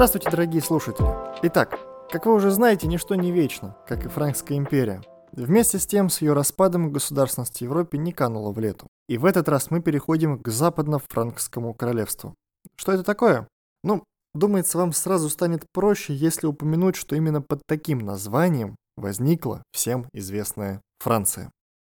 Здравствуйте, дорогие слушатели. Итак, как вы уже знаете, ничто не вечно, как и Франкская империя. Вместе с тем, с ее распадом государственность Европе не канула в лету. И в этот раз мы переходим к западно-франкскому королевству. Что это такое? Ну, думается, вам сразу станет проще, если упомянуть, что именно под таким названием возникла всем известная Франция.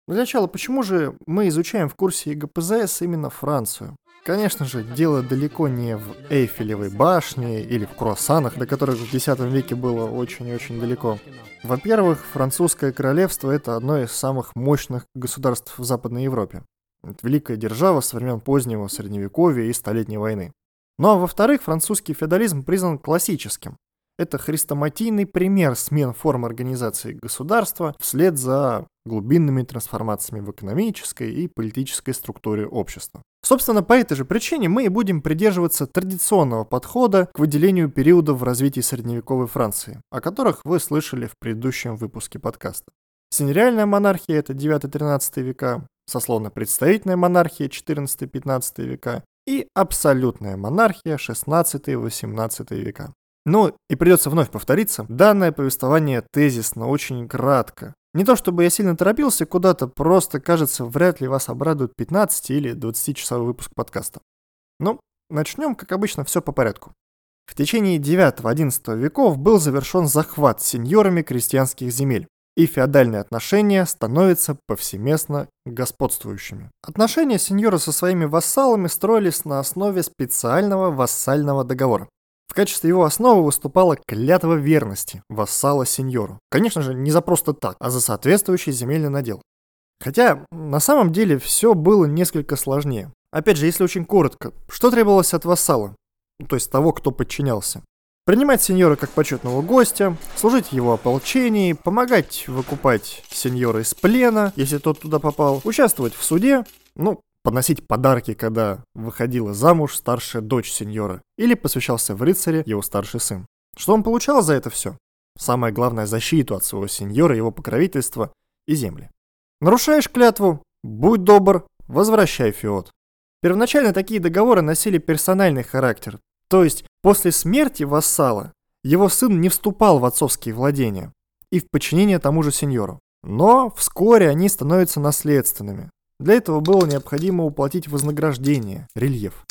Для начала, почему же мы изучаем в курсе ЕГПЗС именно Францию? Конечно же, дело далеко не в Эйфелевой башне или в круассанах, до которых в X веке было очень и очень далеко. Во-первых, французское королевство – это одно из самых мощных государств в Западной Европе. Это великая держава с времен позднего Средневековья и Столетней войны. Ну а во-вторых, французский феодализм признан классическим. Это хрестоматийный пример смен форм организации государства вслед за глубинными трансформациями в экономической и политической структуре общества. Собственно, по этой же причине мы и будем придерживаться традиционного подхода к выделению периодов в развитии средневековой Франции, о которых вы слышали в предыдущем выпуске подкаста. Синериальная монархия – это 9-13 века, сословно-представительная монархия 14-15 века и абсолютная монархия 16-18 века. Ну, и придется вновь повториться, данное повествование тезисно, очень кратко. Не то чтобы я сильно торопился куда-то, просто, кажется, вряд ли вас обрадует 15 или 20-часовой выпуск подкаста. Ну, начнем, как обычно, все по порядку. В течение 9-11 веков был завершен захват сеньорами крестьянских земель, и феодальные отношения становятся повсеместно господствующими. Отношения сеньора со своими вассалами строились на основе специального вассального договора. В качестве его основы выступала клятва верности вассала сеньору. Конечно же, не за просто так, а за соответствующий земельный надел. Хотя, на самом деле, все было несколько сложнее. Опять же, если очень коротко, что требовалось от вассала? То есть того, кто подчинялся. Принимать сеньора как почетного гостя, служить его ополчении, помогать выкупать сеньора из плена, если тот туда попал, участвовать в суде, ну, подносить подарки, когда выходила замуж старшая дочь сеньора, или посвящался в рыцаре его старший сын. Что он получал за это все? Самое главное – защиту от своего сеньора, его покровительства и земли. Нарушаешь клятву – будь добр, возвращай феод. Первоначально такие договоры носили персональный характер, то есть после смерти вассала его сын не вступал в отцовские владения и в подчинение тому же сеньору. Но вскоре они становятся наследственными, для этого было необходимо уплатить вознаграждение, рельеф.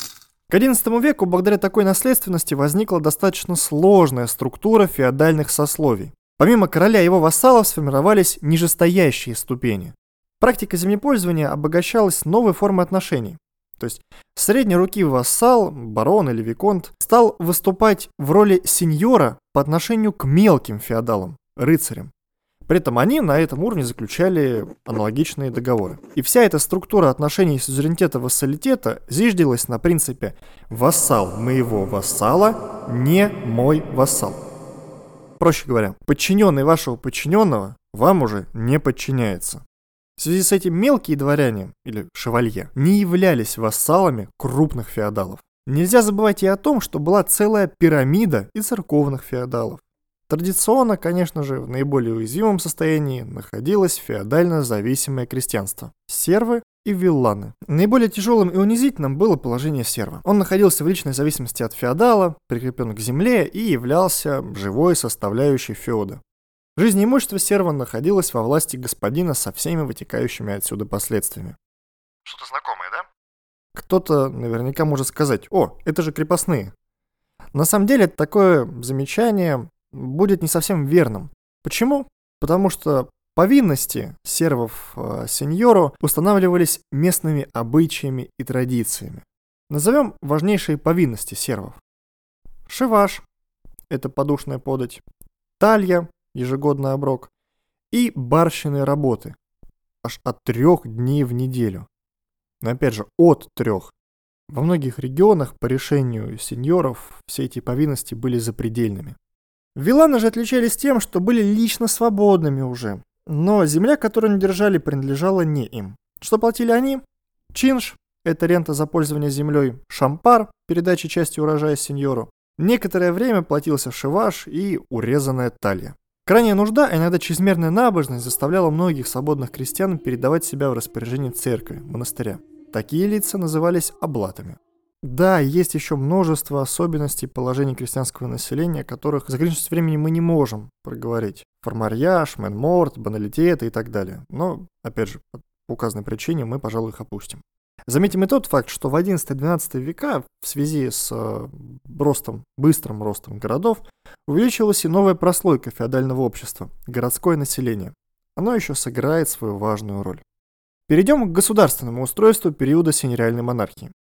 К XI веку благодаря такой наследственности возникла достаточно сложная структура феодальных сословий. Помимо короля и его вассалов сформировались нижестоящие ступени. Практика землепользования обогащалась новой формой отношений. То есть средней руки вассал, барон или виконт, стал выступать в роли сеньора по отношению к мелким феодалам, рыцарям. При этом они на этом уровне заключали аналогичные договоры. И вся эта структура отношений сузеренитета-вассалитета зиждилась на принципе «вассал моего вассала, не мой вассал». Проще говоря, подчиненный вашего подчиненного вам уже не подчиняется. В связи с этим мелкие дворяне, или шевалье, не являлись вассалами крупных феодалов. Нельзя забывать и о том, что была целая пирамида и церковных феодалов. Традиционно, конечно же, в наиболее уязвимом состоянии находилось феодально зависимое крестьянство – сервы и вилланы. Наиболее тяжелым и унизительным было положение серва. Он находился в личной зависимости от феодала, прикреплен к земле и являлся живой составляющей феода. Жизнь и имущество серва находилось во власти господина со всеми вытекающими отсюда последствиями. Что-то знакомое, да? Кто-то наверняка может сказать, о, это же крепостные. На самом деле, такое замечание будет не совсем верным. Почему? Потому что повинности сервов э, сеньору устанавливались местными обычаями и традициями. Назовем важнейшие повинности сервов. Шиваш – это подушная подать, талья – ежегодный оброк, и барщиные работы – аж от трех дней в неделю. Но опять же, от трех. Во многих регионах по решению сеньоров все эти повинности были запредельными. Виланы же отличались тем, что были лично свободными уже, но земля, которую они держали, принадлежала не им. Что платили они? Чинш – это рента за пользование землей, шампар – передача части урожая сеньору. Некоторое время платился шиваш и урезанная талья. Крайняя нужда, а иногда чрезмерная набожность заставляла многих свободных крестьян передавать себя в распоряжение церкви, монастыря. Такие лица назывались облатами. Да, есть еще множество особенностей положения крестьянского населения, которых за ограниченность времени мы не можем проговорить. Формарьяж, мэнморт, баналитеты и так далее. Но, опять же, по указанной причине мы, пожалуй, их опустим. Заметим и тот факт, что в XI-XII века в связи с э, ростом, быстрым ростом городов увеличилась и новая прослойка феодального общества – городское население. Оно еще сыграет свою важную роль. Перейдем к государственному устройству периода синереальной монархии.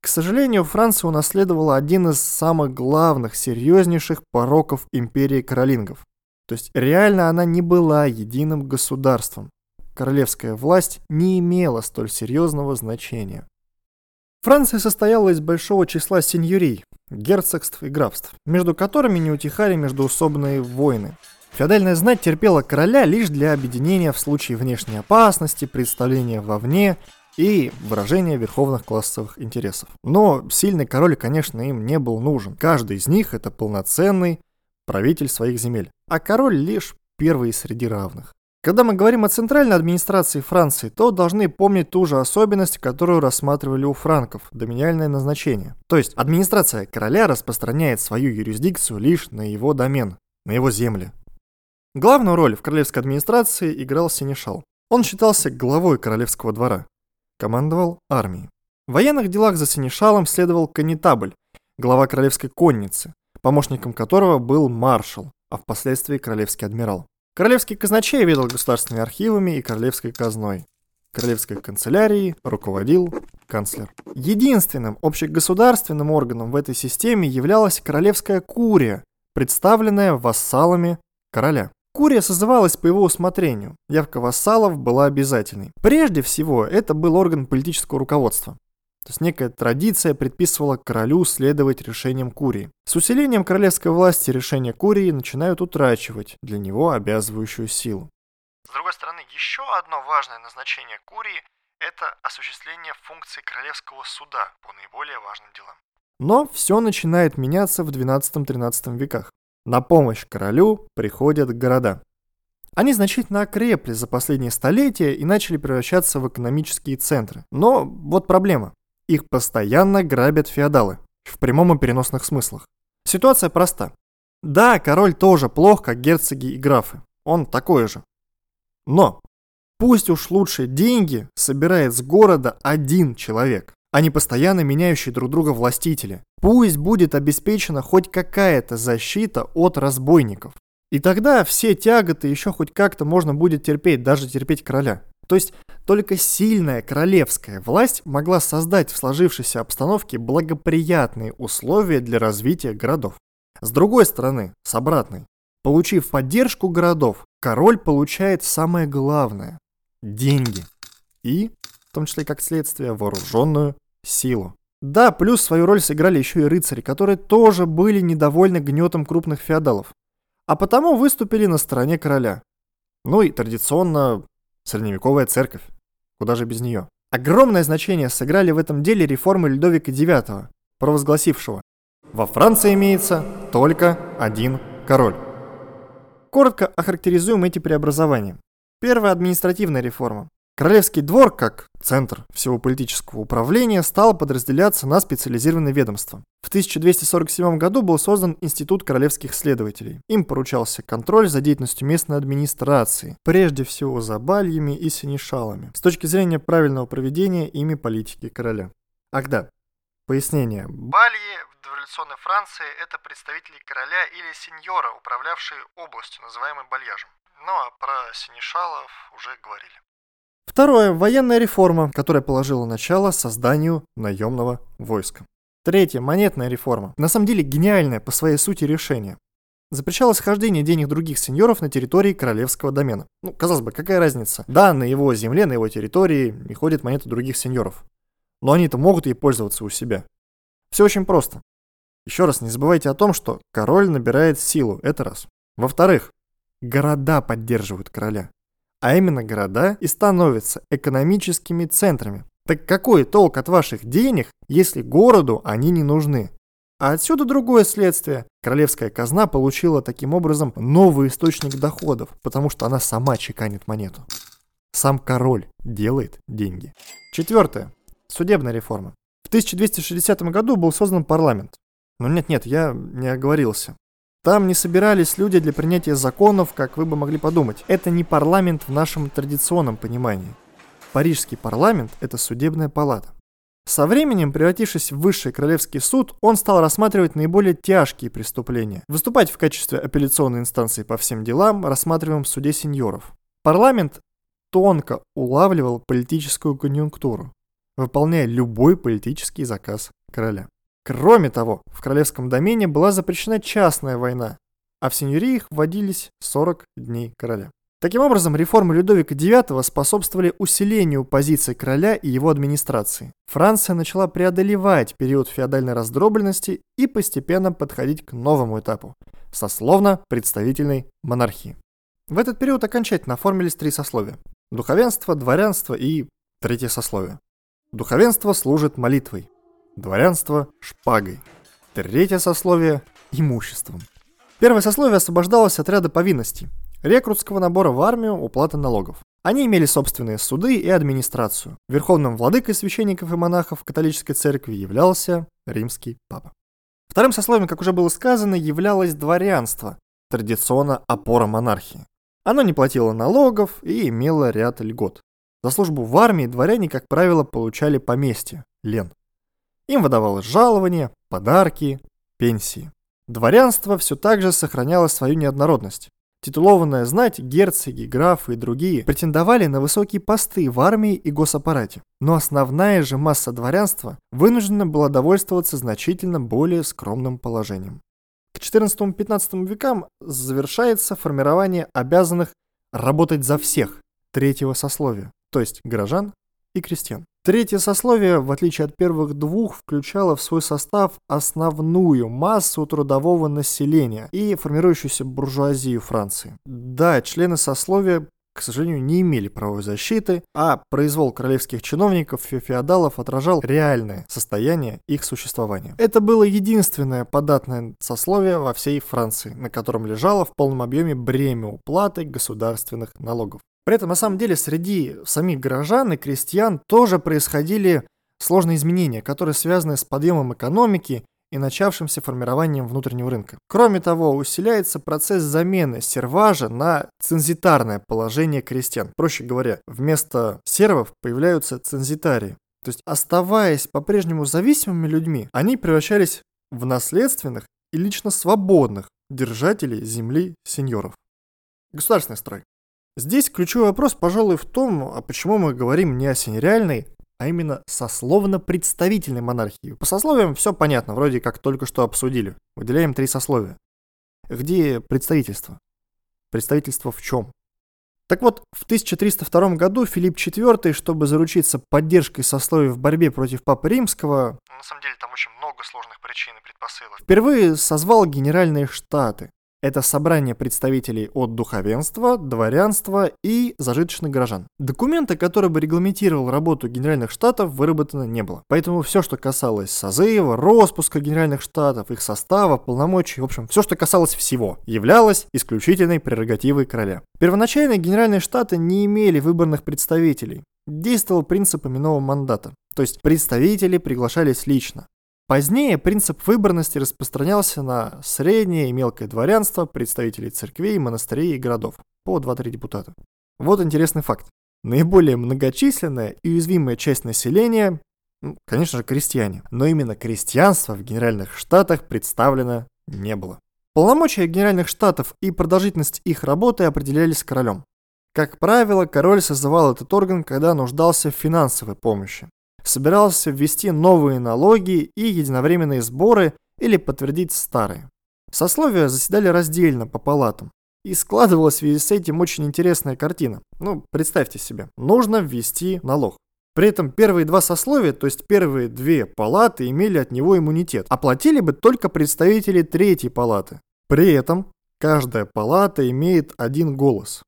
К сожалению, Франция унаследовала один из самых главных, серьезнейших пороков империи каролингов. То есть реально она не была единым государством. Королевская власть не имела столь серьезного значения. Франция состояла из большого числа сеньорий, герцогств и графств, между которыми не утихали междуусобные войны. Феодальная знать терпела короля лишь для объединения в случае внешней опасности, представления вовне и выражения верховных классовых интересов. Но сильный король, конечно, им не был нужен. Каждый из них это полноценный правитель своих земель, а король лишь первый среди равных. Когда мы говорим о центральной администрации Франции, то должны помнить ту же особенность, которую рассматривали у франков – доминиальное назначение. То есть администрация короля распространяет свою юрисдикцию лишь на его домен, на его земли. Главную роль в королевской администрации играл Синешал. Он считался главой королевского двора командовал армией. В военных делах за Синишалом следовал канетабль, глава королевской конницы, помощником которого был маршал, а впоследствии королевский адмирал. Королевский казначей ведал государственными архивами и королевской казной. Королевской канцелярией руководил канцлер. Единственным общегосударственным органом в этой системе являлась королевская курия, представленная вассалами короля. Курия созывалась по его усмотрению. Явка вассалов была обязательной. Прежде всего, это был орган политического руководства. То есть некая традиция предписывала королю следовать решениям Курии. С усилением королевской власти решения Курии начинают утрачивать для него обязывающую силу. С другой стороны, еще одно важное назначение Курии – это осуществление функций королевского суда по наиболее важным делам. Но все начинает меняться в 12-13 веках. На помощь королю приходят города. Они значительно окрепли за последние столетия и начали превращаться в экономические центры. Но вот проблема. Их постоянно грабят феодалы. В прямом и переносных смыслах. Ситуация проста. Да, король тоже плох, как герцоги и графы. Он такой же. Но пусть уж лучше деньги собирает с города один человек а не постоянно меняющие друг друга властители. Пусть будет обеспечена хоть какая-то защита от разбойников. И тогда все тяготы еще хоть как-то можно будет терпеть, даже терпеть короля. То есть только сильная королевская власть могла создать в сложившейся обстановке благоприятные условия для развития городов. С другой стороны, с обратной, получив поддержку городов, король получает самое главное – деньги. И в том числе как следствие, вооруженную силу. Да, плюс свою роль сыграли еще и рыцари, которые тоже были недовольны гнетом крупных феодалов, а потому выступили на стороне короля. Ну и традиционно средневековая церковь. Куда же без нее? Огромное значение сыграли в этом деле реформы Людовика IX, провозгласившего «Во Франции имеется только один король». Коротко охарактеризуем эти преобразования. Первая административная реформа. Королевский двор, как центр всего политического управления, стал подразделяться на специализированные ведомства. В 1247 году был создан Институт королевских следователей. Им поручался контроль за деятельностью местной администрации, прежде всего за бальями и синешалами, с точки зрения правильного проведения ими политики короля. Ах да, пояснение. Бальи в дореволюционной Франции – это представители короля или сеньора, управлявшие областью, называемой бальяжем. Ну а про синешалов уже говорили. Второе. Военная реформа, которая положила начало созданию наемного войска. Третье. Монетная реформа. На самом деле гениальное по своей сути решение. Запрещалось хождение денег других сеньоров на территории королевского домена. Ну, казалось бы, какая разница? Да, на его земле, на его территории не ходят монеты других сеньоров. Но они-то могут ей пользоваться у себя. Все очень просто. Еще раз, не забывайте о том, что король набирает силу, это раз. Во-вторых, города поддерживают короля а именно города, и становятся экономическими центрами. Так какой толк от ваших денег, если городу они не нужны? А отсюда другое следствие. Королевская казна получила таким образом новый источник доходов, потому что она сама чеканит монету. Сам король делает деньги. Четвертое. Судебная реформа. В 1260 году был создан парламент. Но нет-нет, я не оговорился. Там не собирались люди для принятия законов, как вы бы могли подумать. Это не парламент в нашем традиционном понимании. Парижский парламент – это судебная палата. Со временем, превратившись в высший королевский суд, он стал рассматривать наиболее тяжкие преступления, выступать в качестве апелляционной инстанции по всем делам, рассматриваемым в суде сеньоров. Парламент тонко улавливал политическую конъюнктуру, выполняя любой политический заказ короля. Кроме того, в королевском домене была запрещена частная война, а в сеньориях вводились 40 дней короля. Таким образом, реформы Людовика IX способствовали усилению позиций короля и его администрации. Франция начала преодолевать период феодальной раздробленности и постепенно подходить к новому этапу – сословно-представительной монархии. В этот период окончательно оформились три сословия – духовенство, дворянство и третье сословие. Духовенство служит молитвой, дворянство – шпагой, третье сословие – имуществом. Первое сословие освобождалось от ряда повинностей – рекрутского набора в армию, уплаты налогов. Они имели собственные суды и администрацию. Верховным владыкой священников и монахов католической церкви являлся римский папа. Вторым сословием, как уже было сказано, являлось дворянство, традиционно опора монархии. Оно не платило налогов и имело ряд льгот. За службу в армии дворяне, как правило, получали поместье, лен. Им выдавалось жалование, подарки, пенсии. Дворянство все так же сохраняло свою неоднородность. Титулованная знать, герцоги, графы и другие претендовали на высокие посты в армии и госаппарате. Но основная же масса дворянства вынуждена была довольствоваться значительно более скромным положением. К XIV-XV векам завершается формирование обязанных работать за всех третьего сословия, то есть горожан и крестьян. Третье сословие, в отличие от первых двух, включало в свой состав основную массу трудового населения и формирующуюся буржуазию Франции. Да, члены сословия к сожалению, не имели правовой защиты, а произвол королевских чиновников и феодалов отражал реальное состояние их существования. Это было единственное податное сословие во всей Франции, на котором лежало в полном объеме бремя уплаты государственных налогов. При этом, на самом деле, среди самих горожан и крестьян тоже происходили сложные изменения, которые связаны с подъемом экономики и начавшимся формированием внутреннего рынка. Кроме того, усиляется процесс замены серважа на цензитарное положение крестьян. Проще говоря, вместо сервов появляются цензитарии. То есть, оставаясь по-прежнему зависимыми людьми, они превращались в наследственных и лично свободных держателей земли сеньоров. Государственный строй. Здесь ключевой вопрос, пожалуй, в том, а почему мы говорим не о синереальной, а именно сословно-представительной монархии. По сословиям все понятно, вроде как только что обсудили. Выделяем три сословия. Где представительство? Представительство в чем? Так вот, в 1302 году Филипп IV, чтобы заручиться поддержкой сословий в борьбе против Папы Римского, на самом деле там очень много сложных причин и предпосылок, впервые созвал Генеральные Штаты, это собрание представителей от духовенства, дворянства и зажиточных горожан. Документа, который бы регламентировал работу Генеральных Штатов, выработано не было. Поэтому все, что касалось созыва, распуска Генеральных Штатов, их состава, полномочий, в общем, все, что касалось всего, являлось исключительной прерогативой короля. Первоначально Генеральные Штаты не имели выборных представителей. Действовал принцип именного мандата. То есть представители приглашались лично. Позднее принцип выборности распространялся на среднее и мелкое дворянство, представителей церквей, монастырей и городов, по 2-3 депутата. Вот интересный факт. Наиболее многочисленная и уязвимая часть населения, ну, конечно же, крестьяне, но именно крестьянство в Генеральных Штатах представлено не было. Полномочия Генеральных Штатов и продолжительность их работы определялись королем. Как правило, король созывал этот орган, когда нуждался в финансовой помощи собирался ввести новые налоги и единовременные сборы или подтвердить старые. Сословия заседали раздельно по палатам. И складывалась в связи с этим очень интересная картина. Ну, представьте себе, нужно ввести налог. При этом первые два сословия, то есть первые две палаты, имели от него иммунитет. Оплатили бы только представители третьей палаты. При этом каждая палата имеет один голос.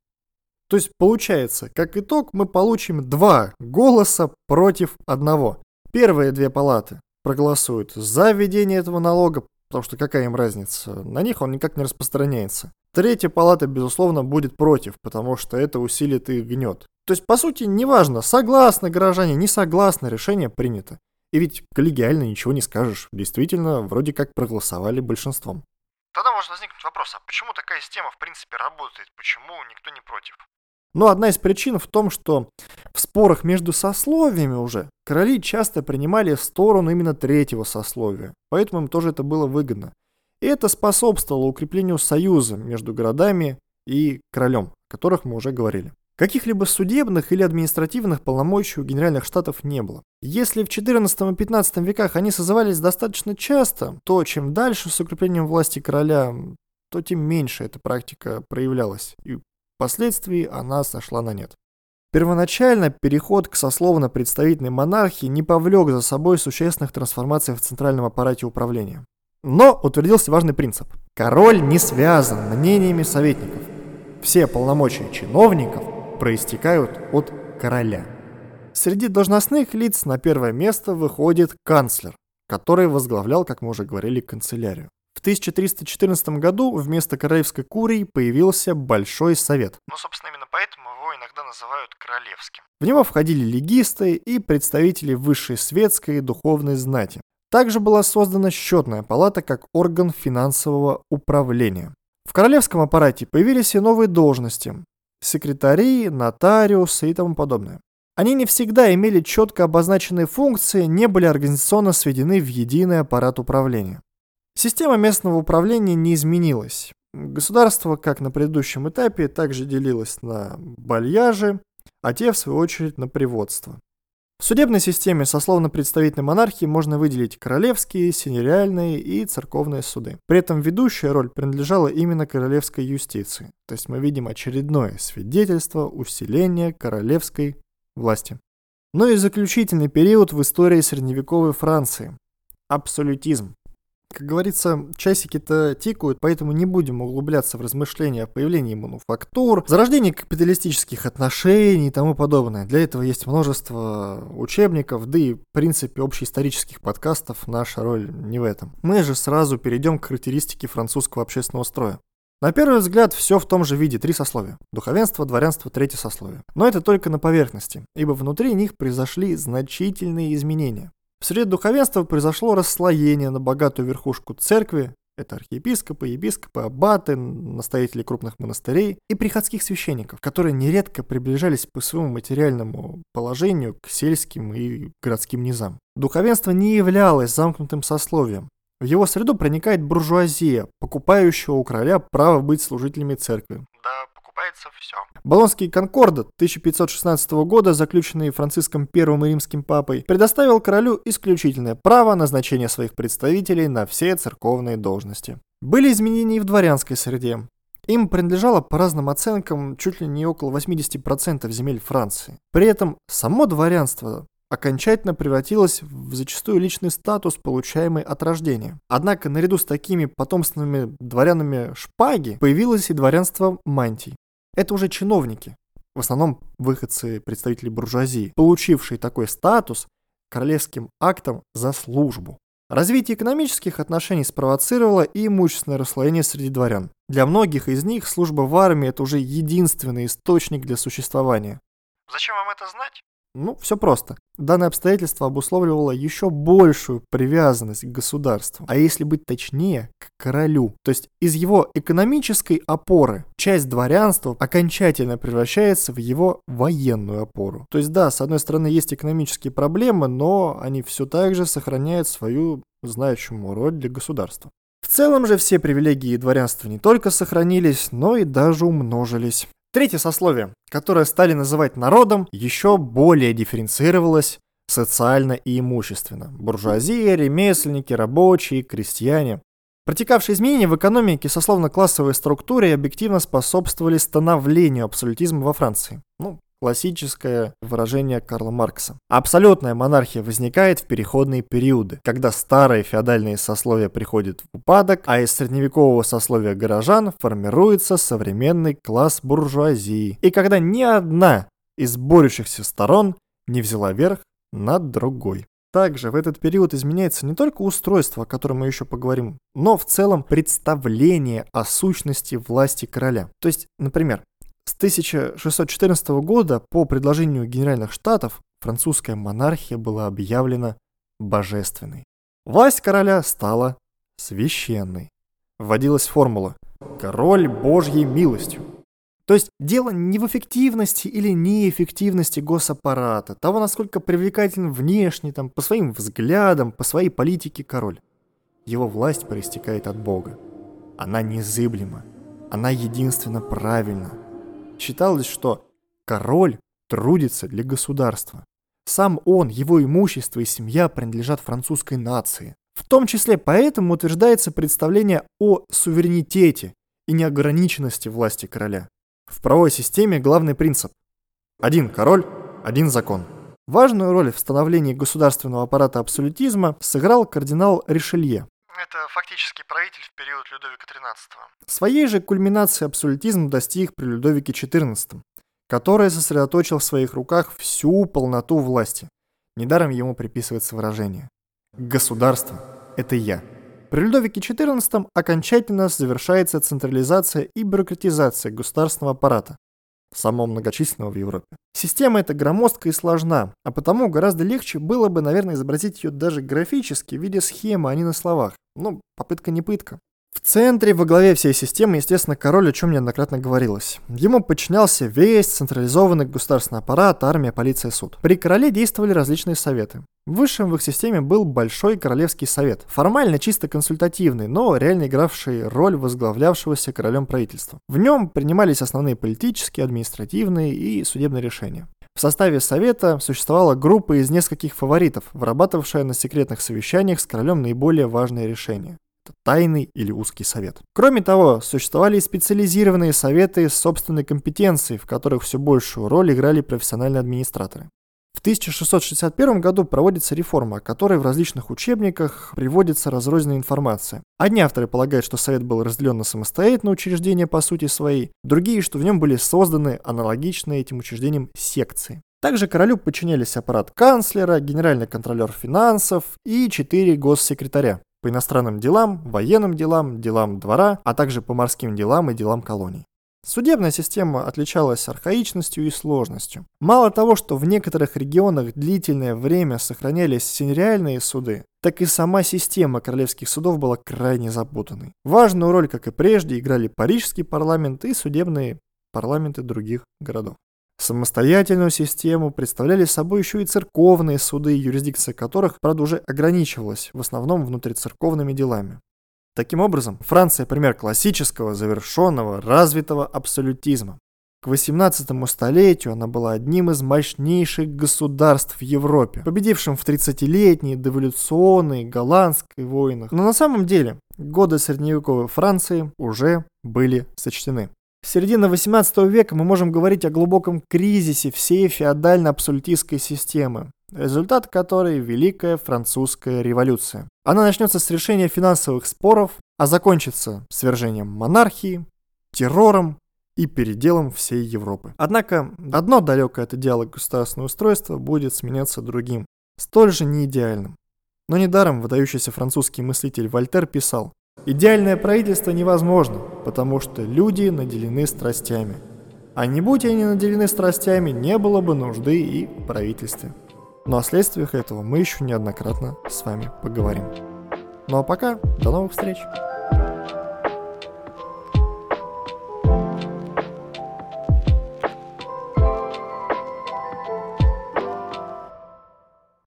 То есть получается, как итог, мы получим два голоса против одного. Первые две палаты проголосуют за введение этого налога, потому что какая им разница, на них он никак не распространяется. Третья палата, безусловно, будет против, потому что это усилит их гнет. То есть, по сути, неважно, согласны горожане, не согласны, решение принято. И ведь коллегиально ничего не скажешь. Действительно, вроде как проголосовали большинством. Тогда может возникнуть вопрос, а почему такая система в принципе работает? Почему никто не против? Но одна из причин в том, что в спорах между сословиями уже короли часто принимали сторону именно третьего сословия, поэтому им тоже это было выгодно. И это способствовало укреплению союза между городами и королем, о которых мы уже говорили. Каких-либо судебных или административных полномочий у генеральных штатов не было. Если в XIV и XV веках они созывались достаточно часто, то чем дальше с укреплением власти короля, то тем меньше эта практика проявлялась, и впоследствии она сошла на нет. Первоначально переход к сословно-представительной монархии не повлек за собой существенных трансформаций в центральном аппарате управления. Но утвердился важный принцип. Король не связан мнениями советников. Все полномочия чиновников проистекают от короля. Среди должностных лиц на первое место выходит канцлер, который возглавлял, как мы уже говорили, канцелярию. В 1314 году вместо королевской курии появился Большой Совет. Ну, собственно, именно поэтому его иногда называют королевским. В него входили легисты и представители высшей светской и духовной знати. Также была создана счетная палата как орган финансового управления. В королевском аппарате появились и новые должности – секретари, нотариусы и тому подобное. Они не всегда имели четко обозначенные функции, не были организационно сведены в единый аппарат управления. Система местного управления не изменилась. Государство, как на предыдущем этапе, также делилось на бальяжи, а те, в свою очередь, на приводство. В судебной системе сословно-представительной монархии можно выделить королевские, синериальные и церковные суды. При этом ведущая роль принадлежала именно королевской юстиции. То есть мы видим очередное свидетельство усиления королевской власти. Но и заключительный период в истории средневековой Франции – абсолютизм. Как говорится, часики-то тикают, поэтому не будем углубляться в размышления о появлении мануфактур, зарождении капиталистических отношений и тому подобное. Для этого есть множество учебников, да и в принципе общеисторических подкастов наша роль не в этом. Мы же сразу перейдем к характеристике французского общественного строя. На первый взгляд, все в том же виде, три сословия. Духовенство, дворянство, третье сословие. Но это только на поверхности, ибо внутри них произошли значительные изменения. В среде духовенства произошло расслоение на богатую верхушку церкви, это архиепископы, епископы, аббаты, настоятели крупных монастырей и приходских священников, которые нередко приближались по своему материальному положению к сельским и городским низам. Духовенство не являлось замкнутым сословием. В его среду проникает буржуазия, покупающая у короля право быть служителями церкви. Да, покупается все. Болонский конкордат 1516 года, заключенный Франциском I и римским папой, предоставил королю исключительное право назначения своих представителей на все церковные должности. Были изменения и в дворянской среде. Им принадлежало по разным оценкам чуть ли не около 80% земель Франции. При этом само дворянство окончательно превратилось в зачастую личный статус, получаемый от рождения. Однако наряду с такими потомственными дворянами шпаги появилось и дворянство мантий. Это уже чиновники, в основном выходцы, представители буржуазии, получившие такой статус королевским актом за службу. Развитие экономических отношений спровоцировало и имущественное расслоение среди дворян. Для многих из них служба в армии – это уже единственный источник для существования. Зачем вам это знать? Ну, все просто. Данное обстоятельство обусловливало еще большую привязанность к государству, а если быть точнее, к королю. То есть из его экономической опоры часть дворянства окончательно превращается в его военную опору. То есть да, с одной стороны есть экономические проблемы, но они все так же сохраняют свою значимую роль для государства. В целом же все привилегии дворянства не только сохранились, но и даже умножились. Третье сословие, которое стали называть народом, еще более дифференцировалось социально и имущественно. Буржуазия, ремесленники, рабочие, крестьяне. Протекавшие изменения в экономике сословно-классовой структуре объективно способствовали становлению абсолютизма во Франции. Ну, Классическое выражение Карла Маркса. Абсолютная монархия возникает в переходные периоды, когда старые феодальные сословия приходят в упадок, а из средневекового сословия горожан формируется современный класс буржуазии, и когда ни одна из борющихся сторон не взяла верх над другой. Также в этот период изменяется не только устройство, о котором мы еще поговорим, но в целом представление о сущности власти короля. То есть, например, с 1614 года по предложению Генеральных Штатов французская монархия была объявлена божественной. Власть короля стала священной. Вводилась формула «король Божьей милостью». То есть дело не в эффективности или неэффективности госаппарата, того, насколько привлекателен внешне, там, по своим взглядам, по своей политике король. Его власть проистекает от Бога. Она незыблема. Она единственно правильна. Считалось, что король трудится для государства. Сам он, его имущество и семья принадлежат французской нации. В том числе поэтому утверждается представление о суверенитете и неограниченности власти короля. В правовой системе главный принцип – один король, один закон. Важную роль в становлении государственного аппарата абсолютизма сыграл кардинал Ришелье. Это фактически правитель в период Людовика XIII. Своей же кульминации абсолютизм достиг при Людовике XIV, который сосредоточил в своих руках всю полноту власти. Недаром ему приписывается выражение «Государство – это я». При Людовике XIV окончательно завершается централизация и бюрократизация государственного аппарата, самого многочисленного в Европе. Система эта громоздка и сложна, а потому гораздо легче было бы, наверное, изобразить ее даже графически в виде схемы, а не на словах. Ну, попытка не пытка. В центре, во главе всей системы, естественно, король, о чем неоднократно говорилось. Ему подчинялся весь централизованный государственный аппарат, армия, полиция, суд. При короле действовали различные советы. Высшим в их системе был Большой Королевский Совет, формально чисто консультативный, но реально игравший роль возглавлявшегося королем правительства. В нем принимались основные политические, административные и судебные решения. В составе Совета существовала группа из нескольких фаворитов, вырабатывавшая на секретных совещаниях с королем наиболее важные решения тайный или узкий совет. Кроме того, существовали и специализированные советы с собственной компетенцией, в которых все большую роль играли профессиональные администраторы. В 1661 году проводится реформа, о которой в различных учебниках приводится разрозненная информация. Одни авторы полагают, что Совет был разделен на самостоятельные учреждения по сути своей, другие, что в нем были созданы аналогичные этим учреждениям секции. Также королю подчинялись аппарат канцлера, генеральный контролер финансов и четыре госсекретаря по иностранным делам, военным делам, делам двора, а также по морским делам и делам колоний. Судебная система отличалась архаичностью и сложностью. Мало того, что в некоторых регионах длительное время сохранялись синериальные суды, так и сама система королевских судов была крайне запутанной. Важную роль, как и прежде, играли парижский парламент и судебные парламенты других городов. Самостоятельную систему представляли собой еще и церковные суды, юрисдикция которых, правда, уже ограничивалась в основном внутрицерковными делами. Таким образом, Франция – пример классического, завершенного, развитого абсолютизма. К 18 столетию она была одним из мощнейших государств в Европе, победившим в 30-летней дореволюционной голландской войнах. Но на самом деле годы средневековой Франции уже были сочтены. С середины 18 века мы можем говорить о глубоком кризисе всей феодально-абсолютистской системы, результат которой – Великая Французская революция. Она начнется с решения финансовых споров, а закончится свержением монархии, террором и переделом всей Европы. Однако, одно далекое от идеала государственного устройства будет сменяться другим, столь же неидеальным. Но недаром выдающийся французский мыслитель Вольтер писал Идеальное правительство невозможно, потому что люди наделены страстями. А не будь они наделены страстями, не было бы нужды и в правительстве. Но о следствиях этого мы еще неоднократно с вами поговорим. Ну а пока, до новых встреч!